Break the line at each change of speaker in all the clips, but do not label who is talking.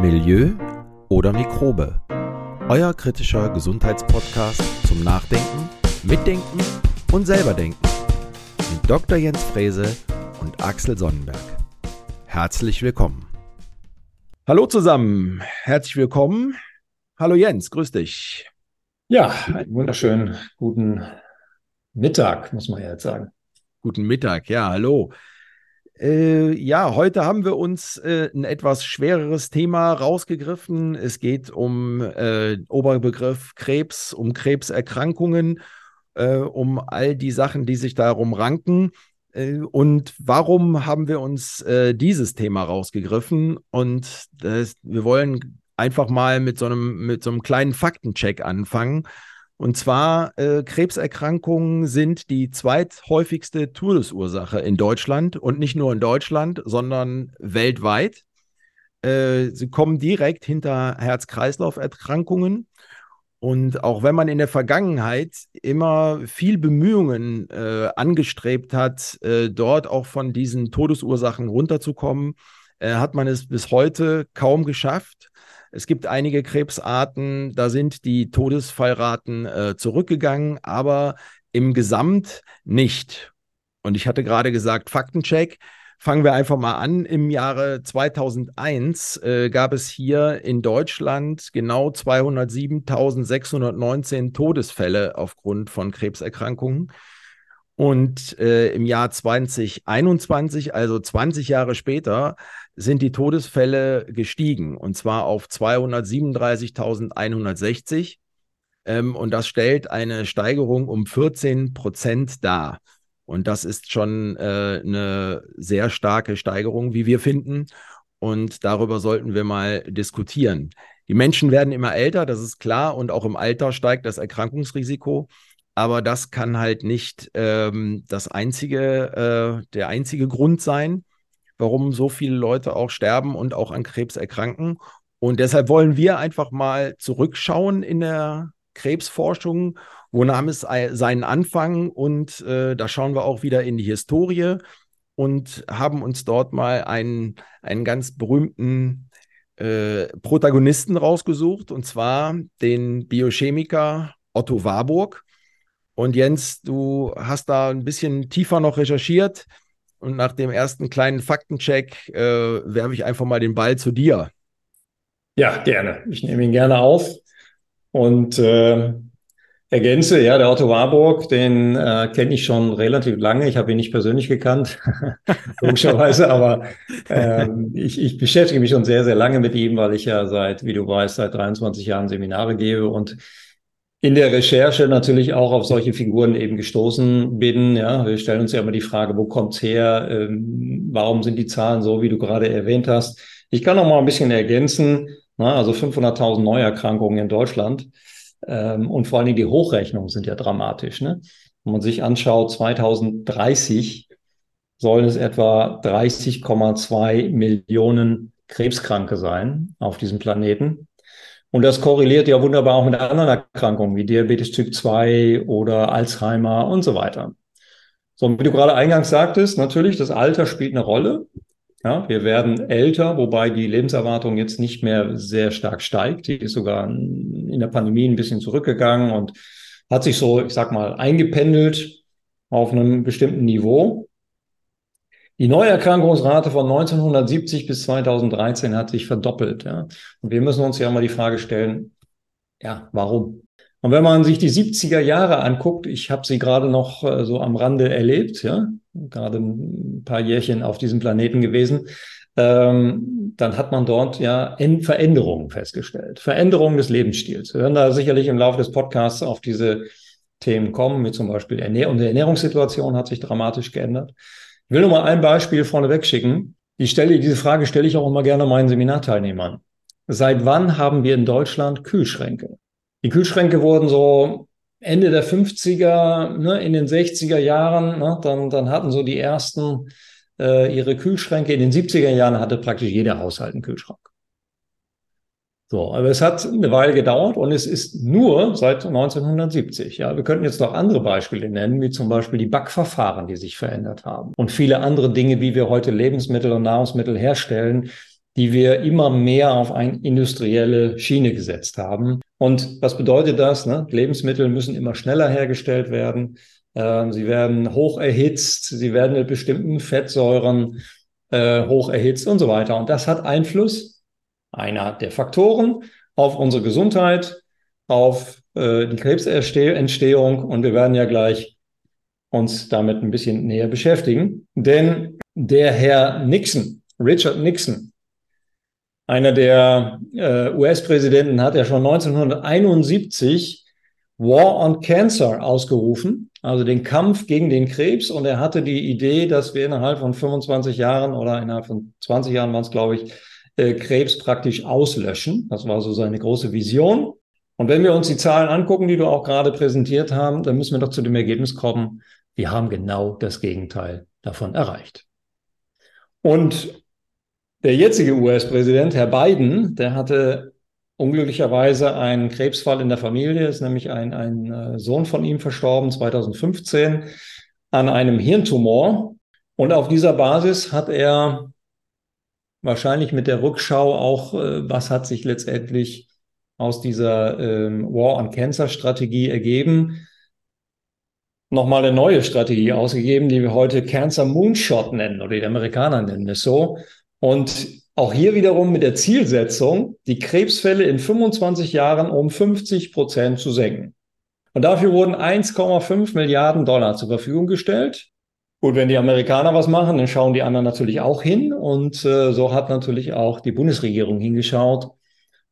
Milieu oder Mikrobe. Euer kritischer Gesundheitspodcast zum Nachdenken, Mitdenken und selberdenken. Mit Dr. Jens Frese und Axel Sonnenberg. Herzlich willkommen. Hallo zusammen, herzlich willkommen. Hallo Jens, grüß dich.
Ja, einen wunderschönen guten Mittag, muss man ja jetzt sagen.
Guten Mittag, ja, hallo. Äh, ja, heute haben wir uns äh, ein etwas schwereres Thema rausgegriffen. Es geht um äh, Oberbegriff Krebs, um Krebserkrankungen, äh, um all die Sachen, die sich darum ranken. Äh, und warum haben wir uns äh, dieses Thema rausgegriffen? Und das, wir wollen einfach mal mit so einem, mit so einem kleinen Faktencheck anfangen. Und zwar, äh, Krebserkrankungen sind die zweithäufigste Todesursache in Deutschland und nicht nur in Deutschland, sondern weltweit. Äh, sie kommen direkt hinter Herz-Kreislauf-Erkrankungen. Und auch wenn man in der Vergangenheit immer viel Bemühungen äh, angestrebt hat, äh, dort auch von diesen Todesursachen runterzukommen, äh, hat man es bis heute kaum geschafft. Es gibt einige Krebsarten, da sind die Todesfallraten äh, zurückgegangen, aber im Gesamt nicht. Und ich hatte gerade gesagt, Faktencheck. Fangen wir einfach mal an. Im Jahre 2001 äh, gab es hier in Deutschland genau 207.619 Todesfälle aufgrund von Krebserkrankungen. Und äh, im Jahr 2021, also 20 Jahre später, sind die Todesfälle gestiegen und zwar auf 237.160. Ähm, und das stellt eine Steigerung um 14 Prozent dar. Und das ist schon äh, eine sehr starke Steigerung, wie wir finden. Und darüber sollten wir mal diskutieren. Die Menschen werden immer älter, das ist klar. Und auch im Alter steigt das Erkrankungsrisiko aber das kann halt nicht ähm, das einzige, äh, der einzige Grund sein, warum so viele Leute auch sterben und auch an Krebs erkranken. Und deshalb wollen wir einfach mal zurückschauen in der Krebsforschung. Wo nahm es seinen Anfang? Und äh, da schauen wir auch wieder in die Historie und haben uns dort mal einen, einen ganz berühmten äh, Protagonisten rausgesucht, und zwar den Biochemiker Otto Warburg. Und Jens, du hast da ein bisschen tiefer noch recherchiert. Und nach dem ersten kleinen Faktencheck äh, werfe ich einfach mal den Ball zu dir.
Ja, gerne. Ich nehme ihn gerne auf und äh, ergänze. Ja, der Otto Warburg, den äh, kenne ich schon relativ lange. Ich habe ihn nicht persönlich gekannt, logischerweise, aber äh, ich, ich beschäftige mich schon sehr, sehr lange mit ihm, weil ich ja seit, wie du weißt, seit 23 Jahren Seminare gebe und in der Recherche natürlich auch auf solche Figuren eben gestoßen bin. Ja, wir stellen uns ja immer die Frage, wo kommt's her? Ähm, warum sind die Zahlen so, wie du gerade erwähnt hast? Ich kann noch mal ein bisschen ergänzen. Na, also 500.000 Neuerkrankungen in Deutschland. Ähm, und vor allen Dingen die Hochrechnungen sind ja dramatisch. Ne? Wenn man sich anschaut, 2030 sollen es etwa 30,2 Millionen Krebskranke sein auf diesem Planeten. Und das korreliert ja wunderbar auch mit anderen Erkrankungen wie Diabetes Typ 2 oder Alzheimer und so weiter. So, wie du gerade eingangs sagtest, natürlich, das Alter spielt eine Rolle. Ja, wir werden älter, wobei die Lebenserwartung jetzt nicht mehr sehr stark steigt. Die ist sogar in der Pandemie ein bisschen zurückgegangen und hat sich so, ich sag mal, eingependelt auf einem bestimmten Niveau. Die Neuerkrankungsrate von 1970 bis 2013 hat sich verdoppelt. Ja. Und wir müssen uns ja mal die Frage stellen, ja, warum? Und wenn man sich die 70er Jahre anguckt, ich habe sie gerade noch äh, so am Rande erlebt, ja, gerade ein paar Jährchen auf diesem Planeten gewesen, ähm, dann hat man dort ja Veränderungen festgestellt. Veränderungen des Lebensstils. Wir werden da sicherlich im Laufe des Podcasts auf diese Themen kommen, wie zum Beispiel Ernähr und die Ernährungssituation hat sich dramatisch geändert. Ich will nur mal ein Beispiel vorneweg schicken. Ich stelle, diese Frage stelle ich auch immer gerne meinen Seminarteilnehmern. Seit wann haben wir in Deutschland Kühlschränke? Die Kühlschränke wurden so Ende der 50er, ne, in den 60er Jahren, ne, dann, dann hatten so die ersten äh, ihre Kühlschränke. In den 70er Jahren hatte praktisch jeder Haushalt einen Kühlschrank. So, aber es hat eine Weile gedauert und es ist nur seit 1970. Ja, wir könnten jetzt noch andere Beispiele nennen, wie zum Beispiel die Backverfahren, die sich verändert haben und viele andere Dinge, wie wir heute Lebensmittel und Nahrungsmittel herstellen, die wir immer mehr auf eine industrielle Schiene gesetzt haben. Und was bedeutet das? Ne? Lebensmittel müssen immer schneller hergestellt werden. Äh, sie werden hoch erhitzt, sie werden mit bestimmten Fettsäuren äh, hoch erhitzt und so weiter. Und das hat Einfluss, einer der Faktoren, auf unsere Gesundheit, auf äh, die Krebsentstehung. Und wir werden ja gleich uns damit ein bisschen näher beschäftigen. Denn der Herr Nixon, Richard Nixon, einer der äh, US-Präsidenten, hat ja schon 1971 War on Cancer ausgerufen, also den Kampf gegen den Krebs. Und er hatte die Idee, dass wir innerhalb von 25 Jahren oder innerhalb von 20 Jahren waren es, glaube ich, äh, Krebs praktisch auslöschen. Das war so seine große Vision. Und wenn wir uns die Zahlen angucken, die du auch gerade präsentiert haben, dann müssen wir doch zu dem Ergebnis kommen, wir haben genau das Gegenteil davon erreicht. Und der jetzige US-Präsident, Herr Biden, der hatte unglücklicherweise einen Krebsfall in der Familie, ist nämlich ein, ein äh, Sohn von ihm verstorben 2015 an einem Hirntumor. Und auf dieser Basis hat er wahrscheinlich mit der Rückschau auch, äh, was hat sich letztendlich aus dieser ähm, War on Cancer Strategie ergeben, nochmal eine neue Strategie ausgegeben, die wir heute Cancer Moonshot nennen oder die Amerikaner nennen es so. Und auch hier wiederum mit der Zielsetzung, die Krebsfälle in 25 Jahren um 50 Prozent zu senken. Und dafür wurden 1,5 Milliarden Dollar zur Verfügung gestellt. Gut, wenn die Amerikaner was machen, dann schauen die anderen natürlich auch hin. Und äh, so hat natürlich auch die Bundesregierung hingeschaut.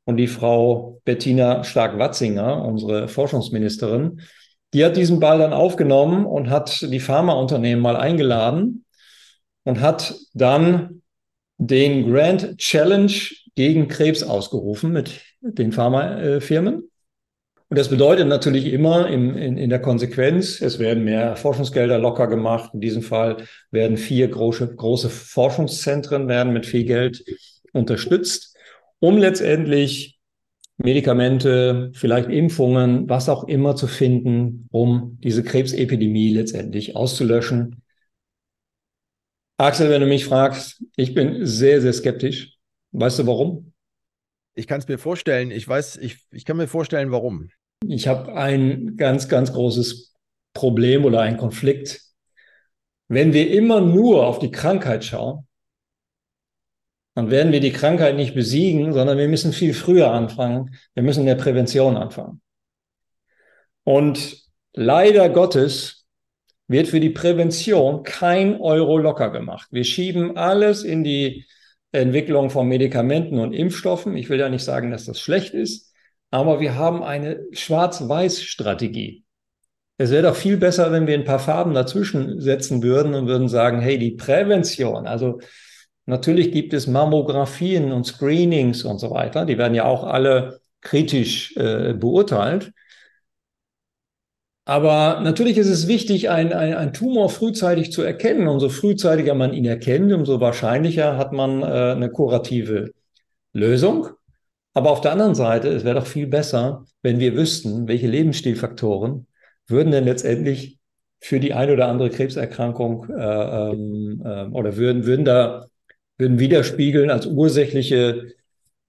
Und die Frau Bettina Stark-Watzinger, unsere Forschungsministerin, die hat diesen Ball dann aufgenommen und hat die Pharmaunternehmen mal eingeladen und hat dann den Grand Challenge gegen Krebs ausgerufen mit den Pharmafirmen. Und das bedeutet natürlich immer in, in, in der Konsequenz, es werden mehr Forschungsgelder locker gemacht. In diesem Fall werden vier große, große Forschungszentren werden mit viel Geld unterstützt, um letztendlich Medikamente, vielleicht Impfungen, was auch immer zu finden, um diese Krebsepidemie letztendlich auszulöschen. Axel, wenn du mich fragst, ich bin sehr, sehr skeptisch. Weißt du warum?
Ich kann es mir vorstellen. Ich weiß, ich, ich kann mir vorstellen, warum.
Ich habe ein ganz, ganz großes Problem oder einen Konflikt. Wenn wir immer nur auf die Krankheit schauen, dann werden wir die Krankheit nicht besiegen, sondern wir müssen viel früher anfangen. Wir müssen in der Prävention anfangen. Und leider Gottes wird für die Prävention kein Euro locker gemacht. Wir schieben alles in die Entwicklung von Medikamenten und Impfstoffen. Ich will ja nicht sagen, dass das schlecht ist, aber wir haben eine Schwarz-Weiß-Strategie. Es wäre doch viel besser, wenn wir ein paar Farben dazwischen setzen würden und würden sagen, hey, die Prävention, also Natürlich gibt es Mammografien und Screenings und so weiter. Die werden ja auch alle kritisch äh, beurteilt. Aber natürlich ist es wichtig, ein, ein, ein Tumor frühzeitig zu erkennen. Umso frühzeitiger man ihn erkennt, umso wahrscheinlicher hat man äh, eine kurative Lösung. Aber auf der anderen Seite, es wäre doch viel besser, wenn wir wüssten, welche Lebensstilfaktoren würden denn letztendlich für die eine oder andere Krebserkrankung äh, äh, oder würden, würden da würden widerspiegeln als ursächliche,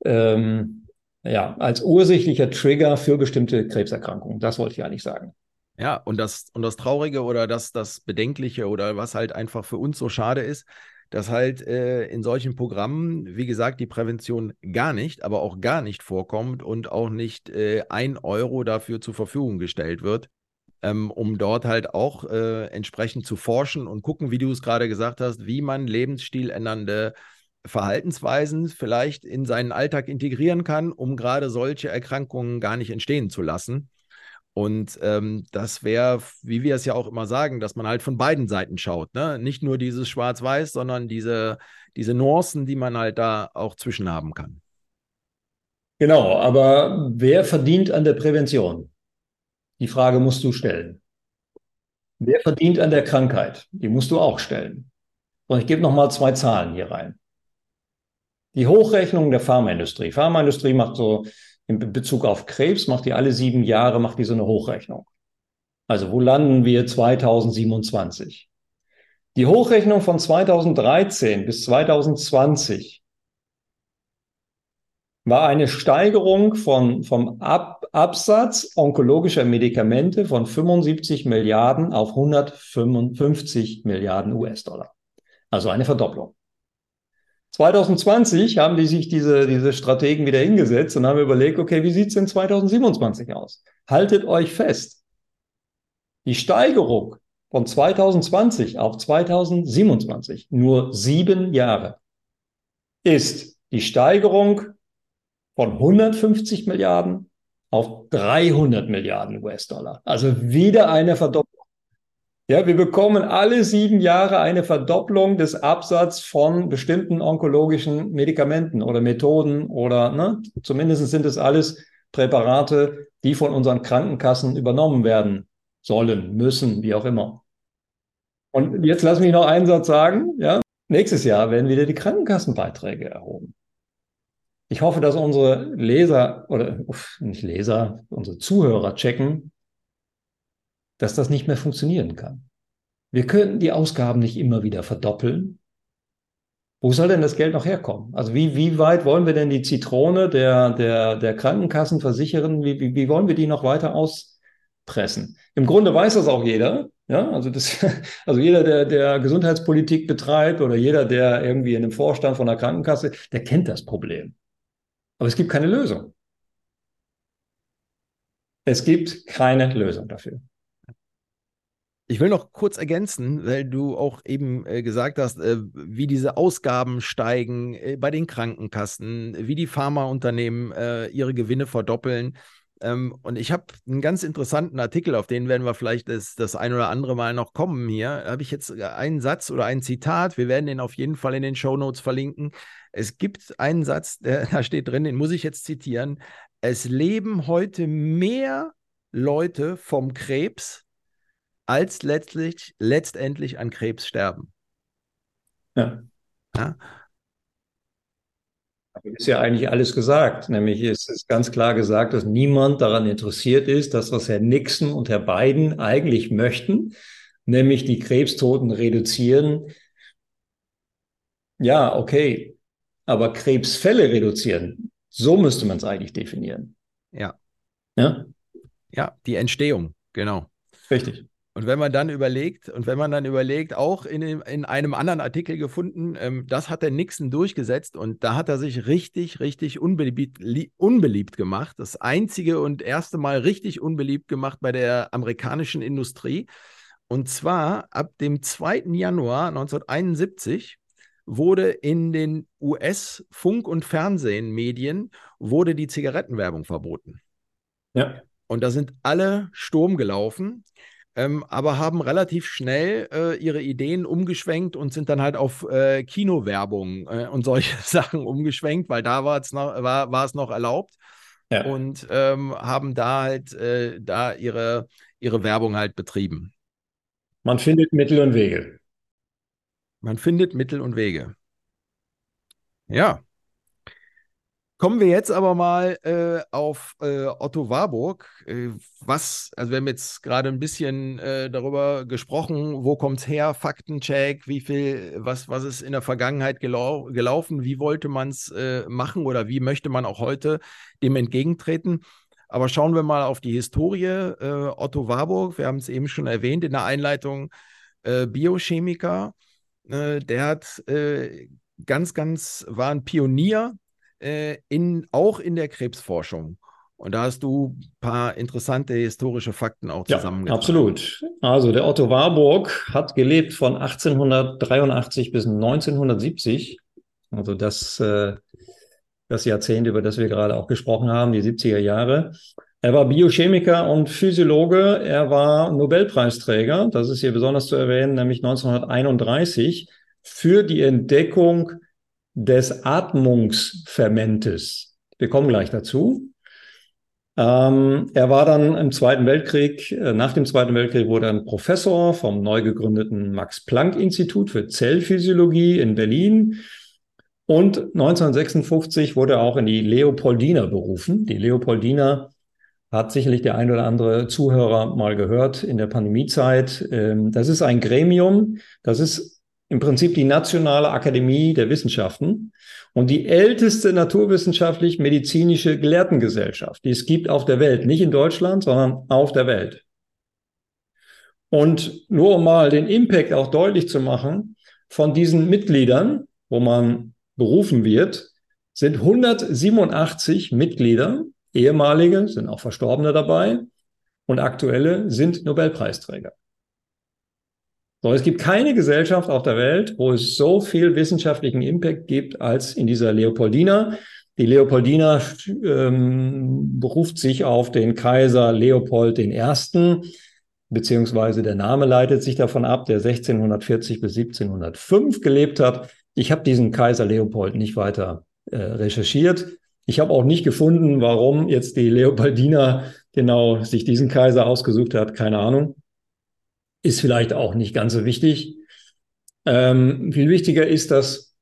ähm, ja, als ursächlicher Trigger für bestimmte Krebserkrankungen. Das wollte ich eigentlich sagen.
Ja, und das, und das Traurige oder das, das Bedenkliche oder was halt einfach für uns so schade ist, dass halt äh, in solchen Programmen, wie gesagt, die Prävention gar nicht, aber auch gar nicht vorkommt und auch nicht äh, ein Euro dafür zur Verfügung gestellt wird ähm, um dort halt auch äh, entsprechend zu forschen und gucken, wie du es gerade gesagt hast, wie man lebensstiländernde Verhaltensweisen vielleicht in seinen Alltag integrieren kann, um gerade solche Erkrankungen gar nicht entstehen zu lassen. Und ähm, das wäre, wie wir es ja auch immer sagen, dass man halt von beiden Seiten schaut. Ne? Nicht nur dieses Schwarz-Weiß, sondern diese, diese Nuancen, die man halt da auch zwischen haben kann.
Genau, aber wer verdient an der Prävention? Die Frage musst du stellen. Wer verdient an der Krankheit? Die musst du auch stellen. Und ich gebe noch mal zwei Zahlen hier rein. Die Hochrechnung der Pharmaindustrie. Pharmaindustrie macht so in Bezug auf Krebs, macht die alle sieben Jahre, macht die so eine Hochrechnung. Also wo landen wir 2027? Die Hochrechnung von 2013 bis 2020 war eine Steigerung von, vom Ab Absatz onkologischer Medikamente von 75 Milliarden auf 155 Milliarden US-Dollar. Also eine Verdopplung. 2020 haben die sich diese, diese Strategen wieder hingesetzt und haben überlegt, okay, wie sieht es denn 2027 aus? Haltet euch fest. Die Steigerung von 2020 auf 2027, nur sieben Jahre, ist die Steigerung von 150 Milliarden auf 300 Milliarden US-Dollar. Also wieder eine Verdopplung. Ja, wir bekommen alle sieben Jahre eine Verdopplung des Absatzes von bestimmten onkologischen Medikamenten oder Methoden oder ne, zumindest sind es alles Präparate, die von unseren Krankenkassen übernommen werden sollen, müssen, wie auch immer. Und jetzt lass mich noch einen Satz sagen. Ja, nächstes Jahr werden wieder die Krankenkassenbeiträge erhoben. Ich hoffe, dass unsere Leser oder nicht Leser, unsere Zuhörer checken, dass das nicht mehr funktionieren kann. Wir können die Ausgaben nicht immer wieder verdoppeln. Wo soll denn das Geld noch herkommen? Also wie, wie weit wollen wir denn die Zitrone der, der, der Krankenkassen versichern? Wie, wie, wie wollen wir die noch weiter auspressen? Im Grunde weiß das auch jeder. Ja, also das, also jeder, der, der Gesundheitspolitik betreibt oder jeder, der irgendwie in einem Vorstand von der Krankenkasse, der kennt das Problem. Aber es gibt keine Lösung. Es gibt keine Lösung dafür.
Ich will noch kurz ergänzen, weil du auch eben äh, gesagt hast, äh, wie diese Ausgaben steigen äh, bei den Krankenkassen, wie die Pharmaunternehmen äh, ihre Gewinne verdoppeln. Ähm, und ich habe einen ganz interessanten Artikel, auf den werden wir vielleicht das, das ein oder andere Mal noch kommen hier. Habe ich jetzt einen Satz oder ein Zitat. Wir werden den auf jeden Fall in den Show Notes verlinken. Es gibt einen Satz, der, da steht drin, den muss ich jetzt zitieren. Es leben heute mehr Leute vom Krebs, als letztlich, letztendlich an Krebs sterben.
Ja. ja? ist ja eigentlich alles gesagt. Nämlich ist es ganz klar gesagt, dass niemand daran interessiert ist, dass was Herr Nixon und Herr Biden eigentlich möchten, nämlich die Krebstoten reduzieren. Ja, okay. Aber Krebsfälle reduzieren, so müsste man es eigentlich definieren.
Ja. Ja? Ja, die Entstehung, genau.
Richtig.
Und wenn man dann überlegt, und wenn man dann überlegt, auch in, in einem anderen Artikel gefunden, ähm, das hat der Nixon durchgesetzt und da hat er sich richtig, richtig unbeliebt, unbeliebt gemacht. Das einzige und erste Mal richtig unbeliebt gemacht bei der amerikanischen Industrie. Und zwar ab dem 2. Januar 1971 wurde in den US-Funk- und Fernsehmedien wurde die Zigarettenwerbung verboten. Ja. Und da sind alle Sturm gelaufen ähm, aber haben relativ schnell äh, ihre Ideen umgeschwenkt und sind dann halt auf äh, Kinowerbung äh, und solche Sachen umgeschwenkt, weil da war es noch, war, war es noch erlaubt. Ja. Und ähm, haben da halt äh, da ihre, ihre Werbung halt betrieben.
Man findet Mittel und Wege.
Man findet Mittel und Wege. Ja. Kommen wir jetzt aber mal äh, auf äh, Otto Warburg. Äh, was, also wir haben jetzt gerade ein bisschen äh, darüber gesprochen, wo kommt es her, Faktencheck, wie viel, was, was ist in der Vergangenheit gelau gelaufen, wie wollte man es äh, machen oder wie möchte man auch heute dem entgegentreten. Aber schauen wir mal auf die Historie. Äh, Otto Warburg, wir haben es eben schon erwähnt in der Einleitung, Biochemiker, der hat ganz, ganz, war ein Pionier äh, in, auch in der Krebsforschung. Und da hast du ein paar interessante historische Fakten auch zusammengetragen.
Ja, absolut. Also der Otto Warburg hat gelebt von 1883 bis 1970. Also das, äh, das Jahrzehnt, über das wir gerade auch gesprochen haben, die 70er Jahre. Er war Biochemiker und Physiologe. Er war Nobelpreisträger, das ist hier besonders zu erwähnen, nämlich 1931 für die Entdeckung des Atmungsfermentes. Wir kommen gleich dazu. Ähm, er war dann im Zweiten Weltkrieg, äh, nach dem Zweiten Weltkrieg wurde er ein Professor vom neu gegründeten Max-Planck-Institut für Zellphysiologie in Berlin. Und 1956 wurde er auch in die Leopoldina berufen. Die Leopoldina hat sicherlich der ein oder andere Zuhörer mal gehört in der Pandemiezeit. Ähm, das ist ein Gremium, das ist im Prinzip die Nationale Akademie der Wissenschaften und die älteste naturwissenschaftlich-medizinische Gelehrtengesellschaft, die es gibt auf der Welt. Nicht in Deutschland, sondern auf der Welt. Und nur um mal den Impact auch deutlich zu machen, von diesen Mitgliedern, wo man berufen wird, sind 187 Mitglieder, ehemalige, sind auch Verstorbene dabei und aktuelle sind Nobelpreisträger. So, es gibt keine Gesellschaft auf der Welt, wo es so viel wissenschaftlichen Impact gibt als in dieser Leopoldina. Die Leopoldina ähm, beruft sich auf den Kaiser Leopold I., beziehungsweise der Name leitet sich davon ab, der 1640 bis 1705 gelebt hat. Ich habe diesen Kaiser Leopold nicht weiter äh, recherchiert. Ich habe auch nicht gefunden, warum jetzt die Leopoldina genau sich diesen Kaiser ausgesucht hat. Keine Ahnung. Ist vielleicht auch nicht ganz so wichtig. Ähm, viel wichtiger ist, dass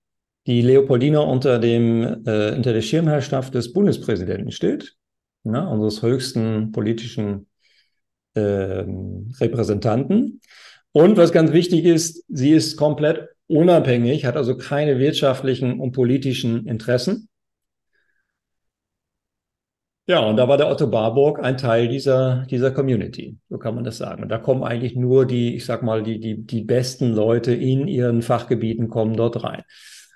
die Leopoldina unter dem äh, unter der Schirmherrschaft des Bundespräsidenten steht, ja, unseres höchsten politischen äh, Repräsentanten. Und was ganz wichtig ist, sie ist komplett unabhängig, hat also keine wirtschaftlichen und politischen Interessen. Ja, und da war der Otto Barburg ein Teil dieser, dieser Community, so kann man das sagen. Und da kommen eigentlich nur die, ich sag mal, die, die, die besten Leute in ihren Fachgebieten kommen dort rein.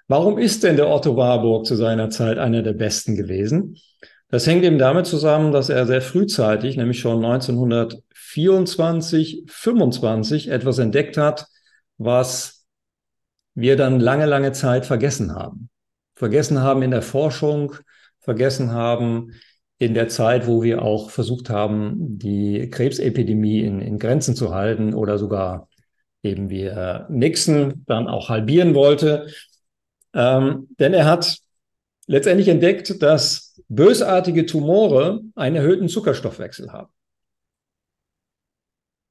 Warum ist denn der Otto Warburg zu seiner Zeit einer der besten gewesen? Das hängt eben damit zusammen, dass er sehr frühzeitig, nämlich schon 1924, 25 etwas entdeckt hat, was wir dann lange, lange Zeit vergessen haben. Vergessen haben in der Forschung, vergessen haben in der Zeit, wo wir auch versucht haben, die Krebsepidemie in, in Grenzen zu halten oder sogar eben wie äh, Nixon dann auch halbieren wollte. Ähm, denn er hat letztendlich entdeckt, dass bösartige Tumore einen erhöhten Zuckerstoffwechsel haben.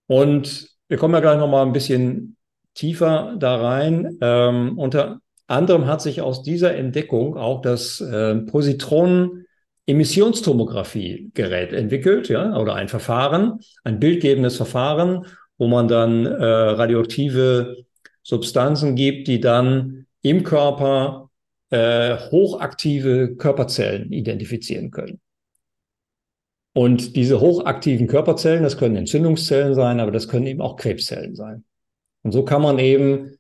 Und wir kommen ja gleich noch mal ein bisschen tiefer da rein. Ähm, unter anderem hat sich aus dieser Entdeckung auch das äh, Positronen Emissionstomographie-Gerät entwickelt, ja, oder ein Verfahren, ein bildgebendes Verfahren, wo man dann äh, radioaktive Substanzen gibt, die dann im Körper äh, hochaktive Körperzellen identifizieren können. Und diese hochaktiven Körperzellen, das können Entzündungszellen sein, aber das können eben auch Krebszellen sein. Und so kann man eben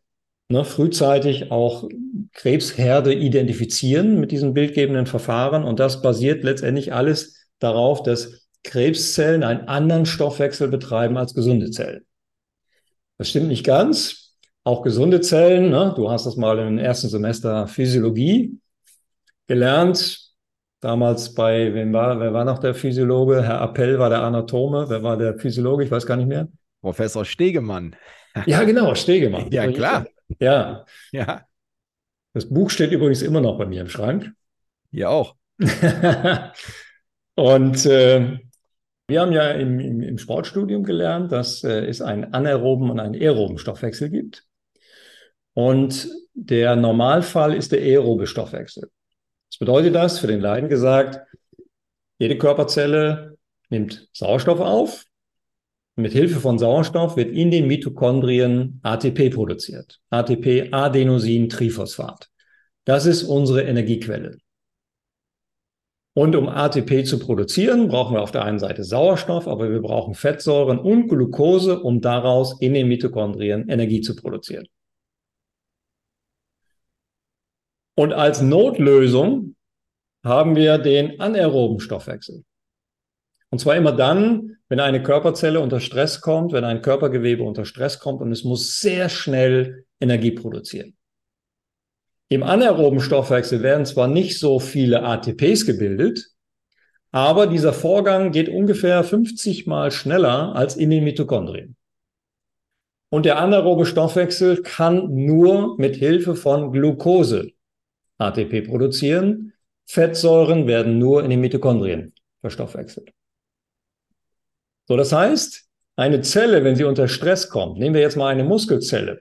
ne, frühzeitig auch Krebsherde identifizieren mit diesem bildgebenden Verfahren. Und das basiert letztendlich alles darauf, dass Krebszellen einen anderen Stoffwechsel betreiben als gesunde Zellen. Das stimmt nicht ganz. Auch gesunde Zellen, ne, du hast das mal im ersten Semester Physiologie gelernt. Damals bei, wem war, wer war noch der Physiologe? Herr Appell war der Anatome. Wer war der Physiologe? Ich weiß gar nicht mehr.
Professor Stegemann.
Ja, genau, Stegemann.
Ja, klar.
Ja. Ja. Das Buch steht übrigens immer noch bei mir im Schrank.
Hier auch.
und äh, wir haben ja im, im, im Sportstudium gelernt, dass äh, es einen anaeroben und einen aeroben Stoffwechsel gibt. Und der Normalfall ist der aerobe Stoffwechsel. Was bedeutet das? Für den Leiden gesagt, jede Körperzelle nimmt Sauerstoff auf mit Hilfe von Sauerstoff wird in den Mitochondrien ATP produziert. ATP, Adenosin-Triphosphat. Das ist unsere Energiequelle. Und um ATP zu produzieren, brauchen wir auf der einen Seite Sauerstoff, aber wir brauchen Fettsäuren und Glucose, um daraus in den Mitochondrien Energie zu produzieren. Und als Notlösung haben wir den anaeroben Stoffwechsel. Und zwar immer dann, wenn eine Körperzelle unter Stress kommt, wenn ein Körpergewebe unter Stress kommt und es muss sehr schnell Energie produzieren. Im anaeroben Stoffwechsel werden zwar nicht so viele ATPs gebildet, aber dieser Vorgang geht ungefähr 50 mal schneller als in den Mitochondrien. Und der anaerobe Stoffwechsel kann nur mit Hilfe von Glucose ATP produzieren. Fettsäuren werden nur in den Mitochondrien verstoffwechselt. So, das heißt, eine Zelle, wenn sie unter Stress kommt, nehmen wir jetzt mal eine Muskelzelle.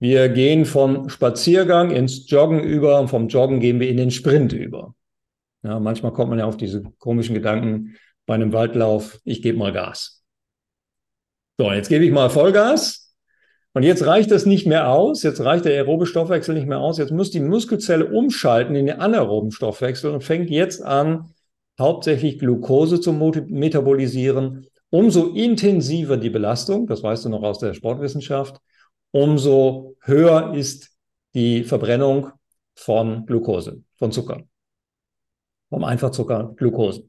Wir gehen vom Spaziergang ins Joggen über und vom Joggen gehen wir in den Sprint über. Ja, manchmal kommt man ja auf diese komischen Gedanken bei einem Waldlauf, ich gebe mal Gas. So, jetzt gebe ich mal Vollgas Und jetzt reicht das nicht mehr aus, jetzt reicht der aerobe Stoffwechsel nicht mehr aus, jetzt muss die Muskelzelle umschalten in den anaeroben Stoffwechsel und fängt jetzt an, hauptsächlich Glucose zu metabolisieren. Umso intensiver die Belastung, das weißt du noch aus der Sportwissenschaft, umso höher ist die Verbrennung von Glucose, von Zucker, vom Einfachzucker Glucose.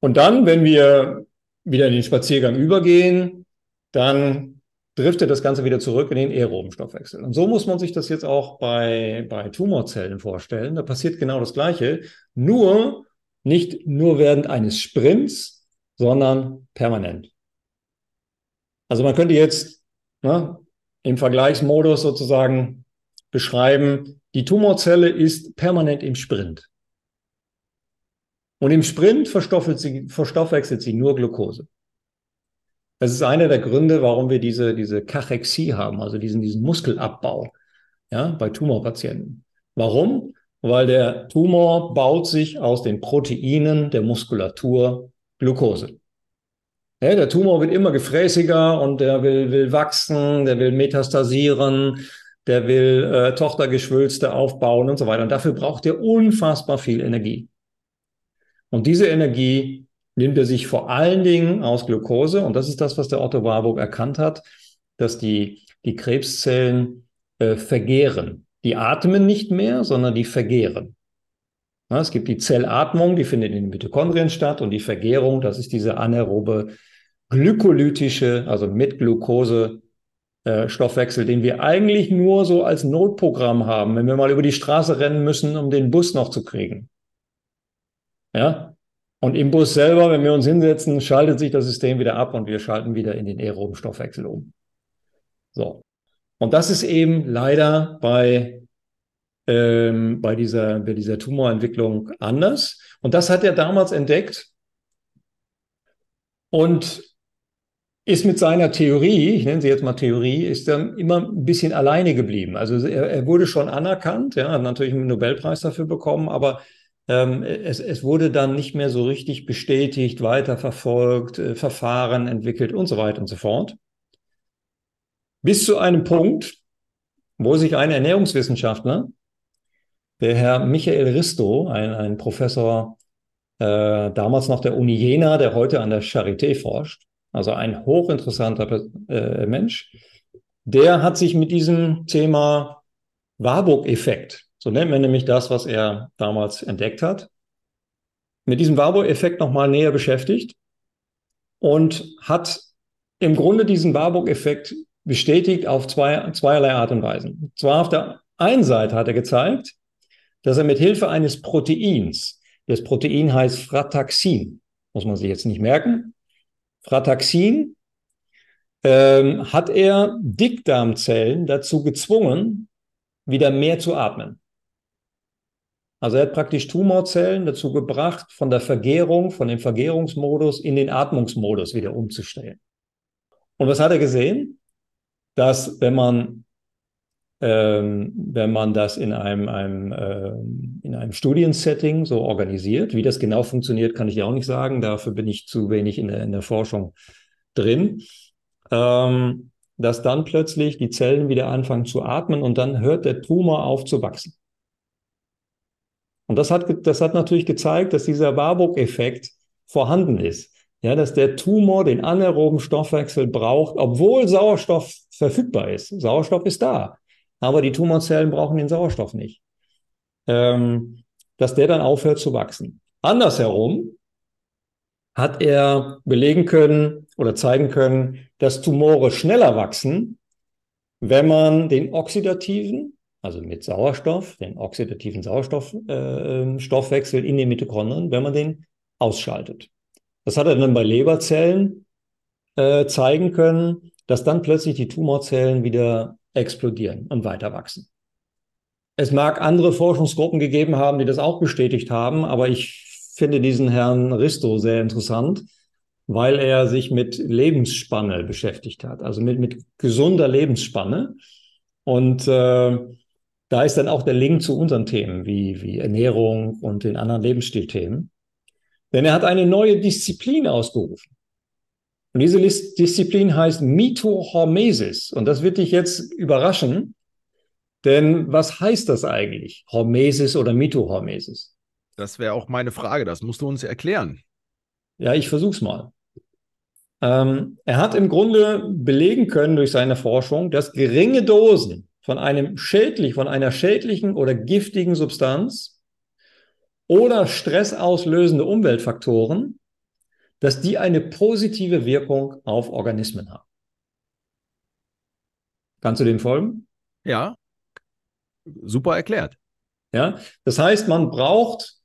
Und dann, wenn wir wieder in den Spaziergang übergehen, dann driftet das Ganze wieder zurück in den aeroben Stoffwechsel. Und so muss man sich das jetzt auch bei, bei Tumorzellen vorstellen. Da passiert genau das Gleiche, nur nicht nur während eines Sprints, sondern permanent. Also man könnte jetzt ne, im Vergleichsmodus sozusagen beschreiben, die Tumorzelle ist permanent im Sprint. Und im Sprint verstoffwechselt sie, verstoffwechselt sie nur Glucose. Das ist einer der Gründe, warum wir diese, diese Kachexie haben, also diesen, diesen Muskelabbau ja, bei Tumorpatienten. Warum? Weil der Tumor baut sich aus den Proteinen der Muskulatur Glucose. Ja, der Tumor wird immer gefräßiger und der will, will wachsen, der will metastasieren, der will äh, Tochtergeschwülste aufbauen und so weiter. Und dafür braucht er unfassbar viel Energie. Und diese Energie nimmt er sich vor allen Dingen aus Glucose. Und das ist das, was der Otto Warburg erkannt hat, dass die, die Krebszellen äh, vergehren. Die atmen nicht mehr, sondern die vergehren. Es gibt die Zellatmung, die findet in den Mitochondrien statt und die Vergärung, das ist diese anaerobe glykolytische, also mit Glucose äh, Stoffwechsel, den wir eigentlich nur so als Notprogramm haben, wenn wir mal über die Straße rennen müssen, um den Bus noch zu kriegen. Ja, und im Bus selber, wenn wir uns hinsetzen, schaltet sich das System wieder ab und wir schalten wieder in den aeroben Stoffwechsel um. So. Und das ist eben leider bei, ähm, bei, dieser, bei dieser Tumorentwicklung anders. Und das hat er damals entdeckt und ist mit seiner Theorie, ich nenne sie jetzt mal Theorie, ist dann immer ein bisschen alleine geblieben. Also er, er wurde schon anerkannt, ja, hat natürlich einen Nobelpreis dafür bekommen, aber ähm, es, es, wurde dann nicht mehr so richtig bestätigt, weiterverfolgt, äh, Verfahren entwickelt und so weiter und so fort. Bis zu einem Punkt, wo sich ein Ernährungswissenschaftler, der Herr Michael Risto, ein, ein Professor äh, damals noch der Uni Jena, der heute an der Charité forscht, also ein hochinteressanter äh, Mensch, der hat sich mit diesem Thema Warburg-Effekt so nennt man nämlich das, was er damals entdeckt hat. Mit diesem Warburg-Effekt nochmal näher beschäftigt und hat im Grunde diesen Warburg-Effekt bestätigt auf zwei, zweierlei Art und Weisen. Zwar auf der einen Seite hat er gezeigt, dass er mit Hilfe eines Proteins, das Protein heißt Frataxin, muss man sich jetzt nicht merken, Frataxin, ähm, hat er Dickdarmzellen dazu gezwungen, wieder mehr zu atmen. Also er hat praktisch Tumorzellen dazu gebracht, von der Vergärung, von dem Vergärungsmodus in den Atmungsmodus wieder umzustellen. Und was hat er gesehen? Dass wenn man ähm, wenn man das in einem, einem äh, in einem Studiensetting so organisiert, wie das genau funktioniert, kann ich ja auch nicht sagen. Dafür bin ich zu wenig in der, in der Forschung drin. Ähm, dass dann plötzlich die Zellen wieder anfangen zu atmen und dann hört der Tumor auf zu wachsen. Und das hat, das hat natürlich gezeigt, dass dieser Warburg-Effekt vorhanden ist. Ja, dass der Tumor den anaeroben Stoffwechsel braucht, obwohl Sauerstoff verfügbar ist. Sauerstoff ist da, aber die Tumorzellen brauchen den Sauerstoff nicht. Ähm, dass der dann aufhört zu wachsen. Andersherum hat er belegen können oder zeigen können, dass Tumore schneller wachsen, wenn man den oxidativen also mit Sauerstoff, den oxidativen Sauerstoffstoffwechsel äh, in den Mitochondrien, wenn man den ausschaltet. Das hat er dann bei Leberzellen äh, zeigen können, dass dann plötzlich die Tumorzellen wieder explodieren und weiter wachsen. Es mag andere Forschungsgruppen gegeben haben, die das auch bestätigt haben, aber ich finde diesen Herrn Risto sehr interessant, weil er sich mit Lebensspanne beschäftigt hat, also mit, mit gesunder Lebensspanne. Und äh, da ist dann auch der Link zu unseren Themen wie, wie Ernährung und den anderen Lebensstilthemen. Denn er hat eine neue Disziplin ausgerufen. Und diese Disziplin heißt Mitohormesis. Und das wird dich jetzt überraschen. Denn was heißt das eigentlich? Hormesis oder Mitohormesis?
Das wäre auch meine Frage. Das musst du uns erklären.
Ja, ich versuch's mal. Ähm, er hat im Grunde belegen können durch seine Forschung, dass geringe Dosen von einem schädlich, von einer schädlichen oder giftigen Substanz oder stressauslösende Umweltfaktoren, dass die eine positive Wirkung auf Organismen haben. Kannst du dem folgen?
Ja, super erklärt.
Ja, das heißt, man braucht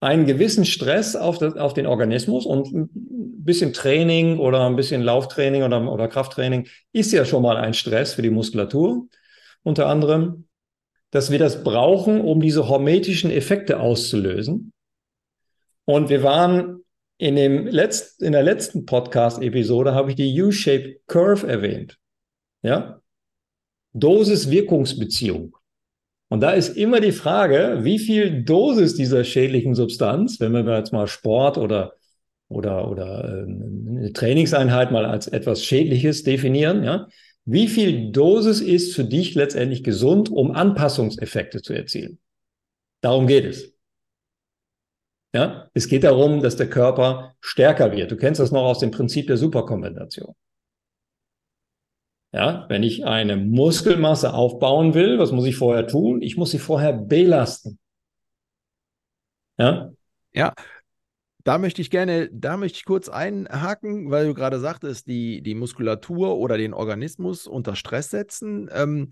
einen gewissen Stress auf, das, auf den Organismus und ein bisschen Training oder ein bisschen Lauftraining oder, oder Krafttraining ist ja schon mal ein Stress für die Muskulatur, unter anderem, dass wir das brauchen, um diese hormetischen Effekte auszulösen. Und wir waren in, dem letzt, in der letzten Podcast-Episode, habe ich die U-Shaped Curve erwähnt. Ja? Dosis-Wirkungsbeziehung. Und da ist immer die Frage, wie viel Dosis dieser schädlichen Substanz, wenn wir jetzt mal Sport oder, oder, oder ähm, eine Trainingseinheit mal als etwas Schädliches definieren, ja, wie viel Dosis ist für dich letztendlich gesund, um Anpassungseffekte zu erzielen? Darum geht es. Ja, es geht darum, dass der Körper stärker wird. Du kennst das noch aus dem Prinzip der Superkompensation. Ja, wenn ich eine Muskelmasse aufbauen will, was muss ich vorher tun? Ich muss sie vorher belasten.
Ja. Ja. Da möchte ich gerne, da möchte ich kurz einhaken, weil du gerade sagtest, die, die Muskulatur oder den Organismus unter Stress setzen. Ähm,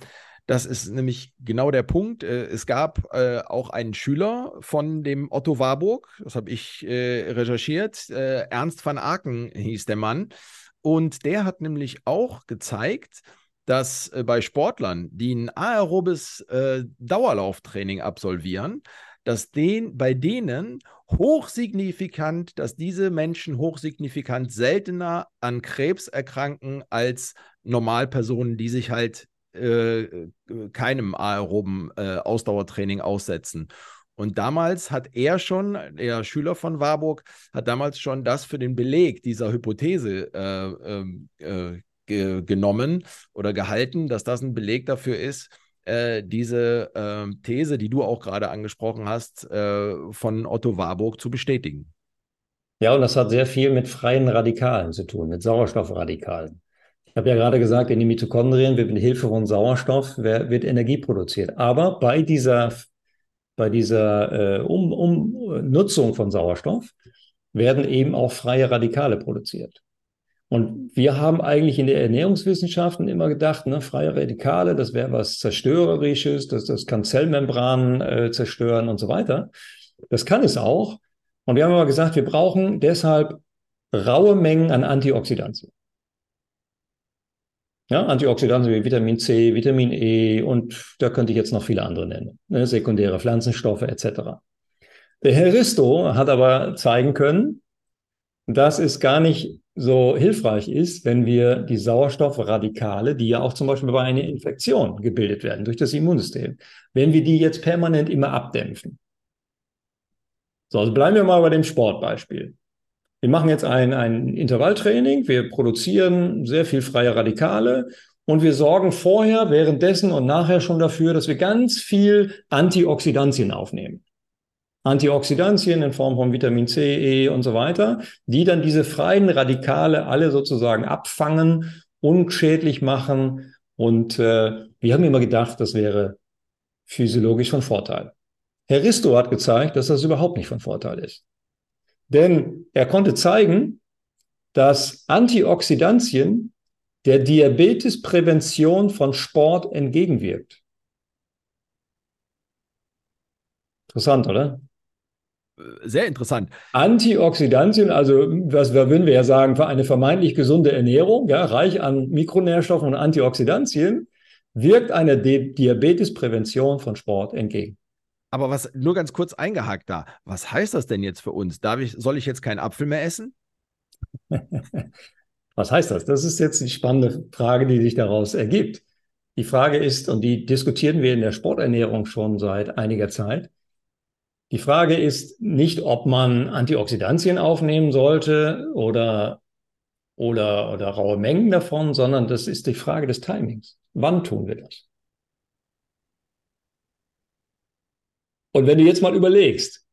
das ist nämlich genau der Punkt. Äh, es gab äh, auch einen Schüler von dem Otto Warburg, das habe ich äh, recherchiert. Ernst van Aken hieß der Mann. Und der hat nämlich auch gezeigt, dass bei Sportlern, die ein aerobes Dauerlauftraining absolvieren, dass den, bei denen hochsignifikant, dass diese Menschen hochsignifikant seltener an Krebs erkranken als Normalpersonen, die sich halt äh, keinem aeroben äh, Ausdauertraining aussetzen. Und damals hat er schon, der Schüler von Warburg, hat damals schon das für den Beleg dieser Hypothese äh, ähm, äh, ge genommen oder gehalten, dass das ein Beleg dafür ist, äh, diese ähm, These, die du auch gerade angesprochen hast, äh, von Otto Warburg zu bestätigen.
Ja, und das hat sehr viel mit freien Radikalen zu tun, mit Sauerstoffradikalen. Ich habe ja gerade gesagt, in den Mitochondrien wird mit Hilfe von Sauerstoff wird Energie produziert. Aber bei dieser bei dieser äh, um, um Nutzung von Sauerstoff werden eben auch freie Radikale produziert. Und wir haben eigentlich in der Ernährungswissenschaften immer gedacht, ne, freie Radikale, das wäre was Zerstörerisches, das, das kann Zellmembranen äh, zerstören und so weiter. Das kann es auch. Und wir haben aber gesagt, wir brauchen deshalb raue Mengen an Antioxidantien. Ja, Antioxidantien wie Vitamin C, Vitamin E und da könnte ich jetzt noch viele andere nennen, ne, sekundäre Pflanzenstoffe etc. Der Herr Risto hat aber zeigen können, dass es gar nicht so hilfreich ist, wenn wir die Sauerstoffradikale, die ja auch zum Beispiel bei einer Infektion gebildet werden durch das Immunsystem, wenn wir die jetzt permanent immer abdämpfen. So, also bleiben wir mal bei dem Sportbeispiel. Wir machen jetzt ein, ein Intervalltraining, wir produzieren sehr viel freie Radikale und wir sorgen vorher, währenddessen und nachher schon dafür, dass wir ganz viel Antioxidantien aufnehmen. Antioxidantien in Form von Vitamin C, E und so weiter, die dann diese freien Radikale alle sozusagen abfangen, unschädlich machen. Und äh, wir haben immer gedacht, das wäre physiologisch von Vorteil. Herr Risto hat gezeigt, dass das überhaupt nicht von Vorteil ist. Denn er konnte zeigen, dass Antioxidantien der Diabetesprävention von Sport entgegenwirkt. Interessant, oder?
Sehr interessant.
Antioxidantien, also was würden wir ja sagen, für eine vermeintlich gesunde Ernährung, ja, reich an Mikronährstoffen und Antioxidantien, wirkt eine Diabetesprävention von Sport entgegen.
Aber was, nur ganz kurz eingehakt da, was heißt das denn jetzt für uns? Darf ich, soll ich jetzt keinen Apfel mehr essen?
was heißt das? Das ist jetzt die spannende Frage, die sich daraus ergibt. Die Frage ist, und die diskutieren wir in der Sporternährung schon seit einiger Zeit, die Frage ist nicht, ob man Antioxidantien aufnehmen sollte oder oder, oder raue Mengen davon, sondern das ist die Frage des Timings. Wann tun wir das? Und wenn du jetzt mal überlegst,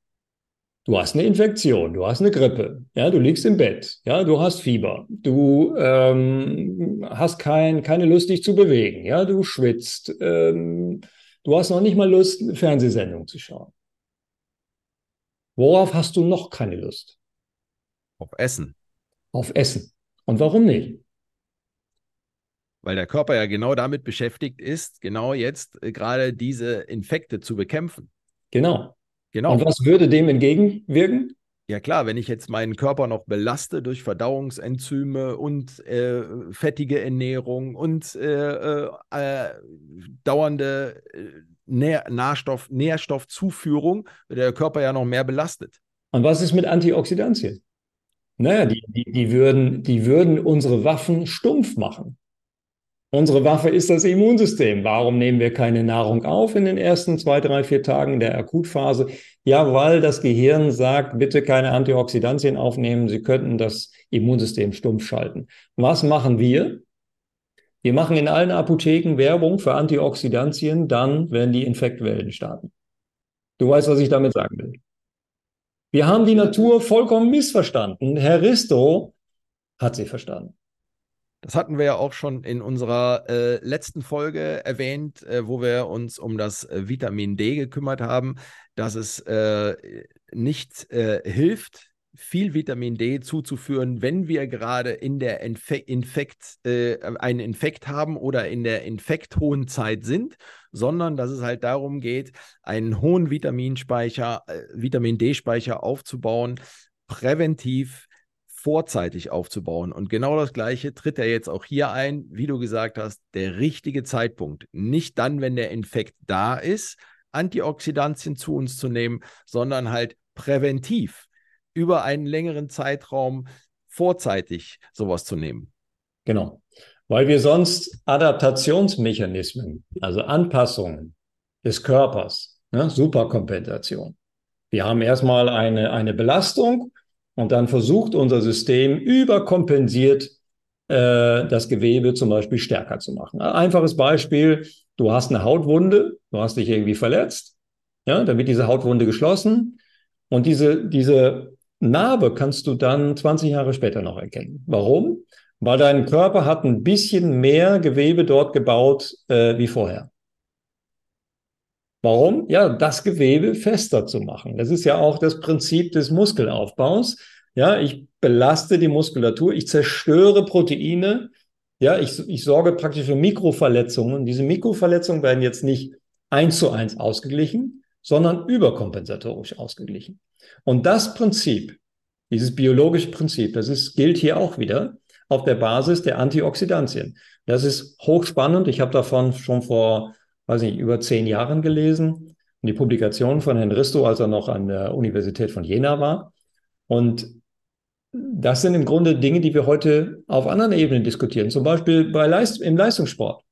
du hast eine Infektion, du hast eine Grippe, ja, du liegst im Bett, ja, du hast Fieber, du ähm, hast kein, keine Lust, dich zu bewegen, ja, du schwitzt, ähm, du hast noch nicht mal Lust, eine Fernsehsendung zu schauen. Worauf hast du noch keine Lust?
Auf Essen.
Auf Essen. Und warum nicht?
Weil der Körper ja genau damit beschäftigt ist, genau jetzt äh, gerade diese Infekte zu bekämpfen.
Genau. Genau. Und was würde dem entgegenwirken?
Ja klar, wenn ich jetzt meinen Körper noch belaste durch Verdauungsenzyme und äh, fettige Ernährung und äh, äh, dauernde äh, Nähr Nährstoff Nährstoffzuführung, wird der Körper ja noch mehr belastet.
Und was ist mit Antioxidantien? Naja, die, die, die, würden, die würden unsere Waffen stumpf machen. Unsere Waffe ist das Immunsystem. Warum nehmen wir keine Nahrung auf in den ersten zwei, drei, vier Tagen der Akutphase? Ja, weil das Gehirn sagt, bitte keine Antioxidantien aufnehmen. Sie könnten das Immunsystem stumpf schalten. Was machen wir? Wir machen in allen Apotheken Werbung für Antioxidantien dann, wenn die Infektwellen starten. Du weißt, was ich damit sagen will. Wir haben die Natur vollkommen missverstanden. Herr Risto hat sie verstanden.
Das hatten wir ja auch schon in unserer äh, letzten Folge erwähnt, äh, wo wir uns um das äh, Vitamin D gekümmert haben, dass es äh, nicht äh, hilft, viel Vitamin D zuzuführen, wenn wir gerade in der Infe Infekt, äh, einen Infekt haben oder in der infekthohen Zeit sind, sondern dass es halt darum geht, einen hohen Vitaminspeicher, äh, Vitamin D-Speicher aufzubauen, präventiv vorzeitig aufzubauen. Und genau das Gleiche tritt er jetzt auch hier ein, wie du gesagt hast, der richtige Zeitpunkt. Nicht dann, wenn der Infekt da ist, Antioxidantien zu uns zu nehmen, sondern halt präventiv über einen längeren Zeitraum vorzeitig sowas zu nehmen.
Genau, weil wir sonst Adaptationsmechanismen, also Anpassungen des Körpers, ne, Superkompensation. Wir haben erstmal eine, eine Belastung und dann versucht unser System überkompensiert äh, das Gewebe zum Beispiel stärker zu machen. Ein einfaches Beispiel, du hast eine Hautwunde, du hast dich irgendwie verletzt, ja, damit diese Hautwunde geschlossen und diese, diese Narbe kannst du dann 20 Jahre später noch erkennen. Warum? Weil dein Körper hat ein bisschen mehr Gewebe dort gebaut äh, wie vorher. Warum? Ja, das Gewebe fester zu machen. Das ist ja auch das Prinzip des Muskelaufbaus. Ja, ich belaste die Muskulatur, ich zerstöre Proteine. Ja, ich, ich sorge praktisch für Mikroverletzungen. Diese Mikroverletzungen werden jetzt nicht eins zu eins ausgeglichen, sondern überkompensatorisch ausgeglichen. Und das Prinzip, dieses biologische Prinzip, das ist, gilt hier auch wieder auf der Basis der Antioxidantien. Das ist hochspannend. Ich habe davon schon vor, weiß nicht, über zehn Jahren gelesen. Und die Publikation von Herrn Risto, als er noch an der Universität von Jena war. Und das sind im Grunde Dinge, die wir heute auf anderen Ebenen diskutieren. Zum Beispiel bei Leist im Leistungssport.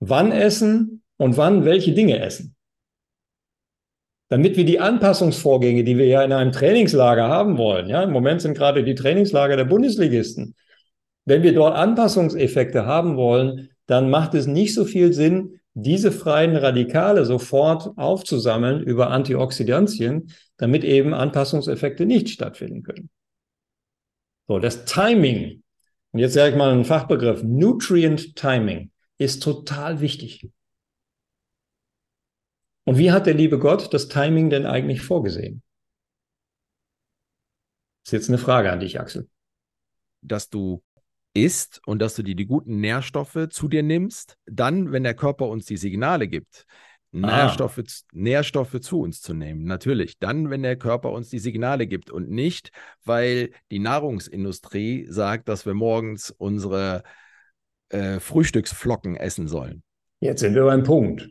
Wann essen und wann welche Dinge essen damit wir die Anpassungsvorgänge, die wir ja in einem Trainingslager haben wollen, ja, im Moment sind gerade die Trainingslager der Bundesligisten, wenn wir dort Anpassungseffekte haben wollen, dann macht es nicht so viel Sinn, diese freien Radikale sofort aufzusammeln über Antioxidantien, damit eben Anpassungseffekte nicht stattfinden können. So, das Timing, und jetzt sage ich mal einen Fachbegriff, Nutrient Timing, ist total wichtig. Und wie hat der liebe Gott das Timing denn eigentlich vorgesehen? Ist jetzt eine Frage an dich, Axel.
Dass du isst und dass du dir die guten Nährstoffe zu dir nimmst, dann, wenn der Körper uns die Signale gibt, ah. Nährstoffe, Nährstoffe zu uns zu nehmen. Natürlich, dann, wenn der Körper uns die Signale gibt und nicht, weil die Nahrungsindustrie sagt, dass wir morgens unsere äh, Frühstücksflocken essen sollen.
Jetzt sind wir beim Punkt.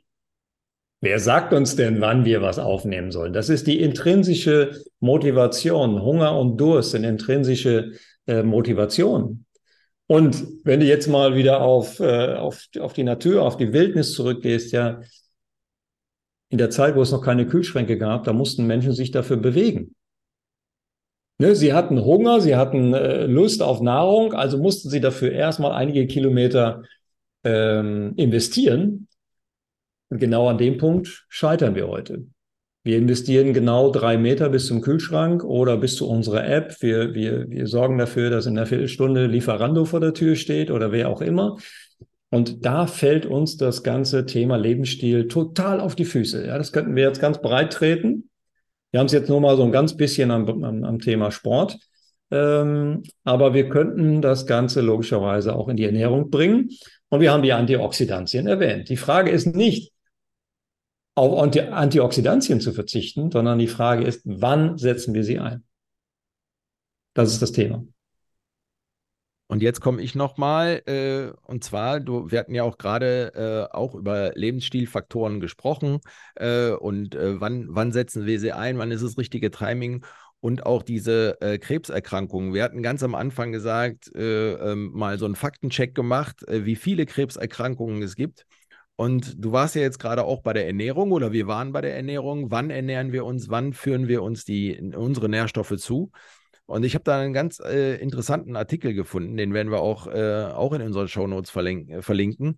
Wer sagt uns denn, wann wir was aufnehmen sollen? Das ist die intrinsische Motivation. Hunger und Durst sind intrinsische äh, Motivation. Und wenn du jetzt mal wieder auf, äh, auf, auf die Natur, auf die Wildnis zurückgehst, ja, in der Zeit, wo es noch keine Kühlschränke gab, da mussten Menschen sich dafür bewegen. Ne, sie hatten Hunger, sie hatten äh, Lust auf Nahrung, also mussten sie dafür erstmal einige Kilometer ähm, investieren. Und genau an dem Punkt scheitern wir heute. Wir investieren genau drei Meter bis zum Kühlschrank oder bis zu unserer App. Wir, wir, wir sorgen dafür, dass in einer Viertelstunde Lieferando vor der Tür steht oder wer auch immer. Und da fällt uns das ganze Thema Lebensstil total auf die Füße. Ja, das könnten wir jetzt ganz breit treten. Wir haben es jetzt nur mal so ein ganz bisschen am, am, am Thema Sport. Ähm, aber wir könnten das Ganze logischerweise auch in die Ernährung bringen. Und wir haben die Antioxidantien erwähnt. Die Frage ist nicht, auf Anti Antioxidantien zu verzichten, sondern die Frage ist, wann setzen wir sie ein? Das ist das Thema.
Und jetzt komme ich nochmal, äh, und zwar, du, wir hatten ja auch gerade äh, auch über Lebensstilfaktoren gesprochen äh, und äh, wann, wann setzen wir sie ein, wann ist das richtige Timing und auch diese äh, Krebserkrankungen. Wir hatten ganz am Anfang gesagt, äh, ähm, mal so einen Faktencheck gemacht, wie viele Krebserkrankungen es gibt. Und du warst ja jetzt gerade auch bei der Ernährung oder wir waren bei der Ernährung. Wann ernähren wir uns? Wann führen wir uns die, unsere Nährstoffe zu? Und ich habe da einen ganz äh, interessanten Artikel gefunden, den werden wir auch, äh, auch in unseren Shownotes verlink äh, verlinken.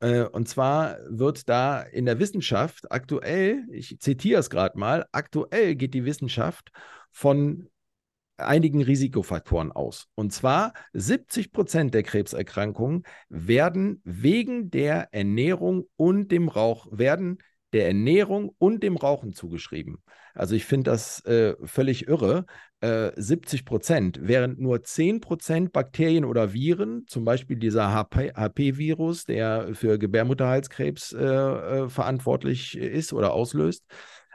Äh, und zwar wird da in der Wissenschaft aktuell, ich zitiere es gerade mal, aktuell geht die Wissenschaft von einigen Risikofaktoren aus. Und zwar 70 Prozent der Krebserkrankungen werden wegen der Ernährung und dem Rauch, werden der Ernährung und dem Rauchen zugeschrieben. Also ich finde das äh, völlig irre. Äh, 70 Prozent, während nur 10 Prozent Bakterien oder Viren, zum Beispiel dieser HP-Virus, der für Gebärmutterhalskrebs äh, äh, verantwortlich ist oder auslöst,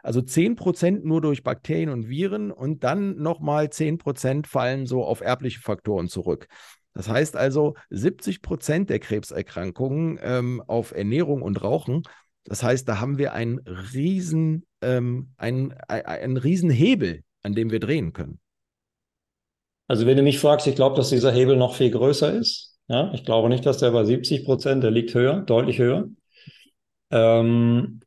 also 10 Prozent nur durch Bakterien und Viren und dann nochmal 10 Prozent fallen so auf erbliche Faktoren zurück. Das heißt also, 70 Prozent der Krebserkrankungen ähm, auf Ernährung und Rauchen das heißt, da haben wir einen riesen, ähm, einen, einen riesen Hebel, an dem wir drehen können.
Also wenn du mich fragst, ich glaube, dass dieser Hebel noch viel größer ist. Ja, ich glaube nicht, dass der bei 70 Prozent, der liegt höher, deutlich höher. Ähm,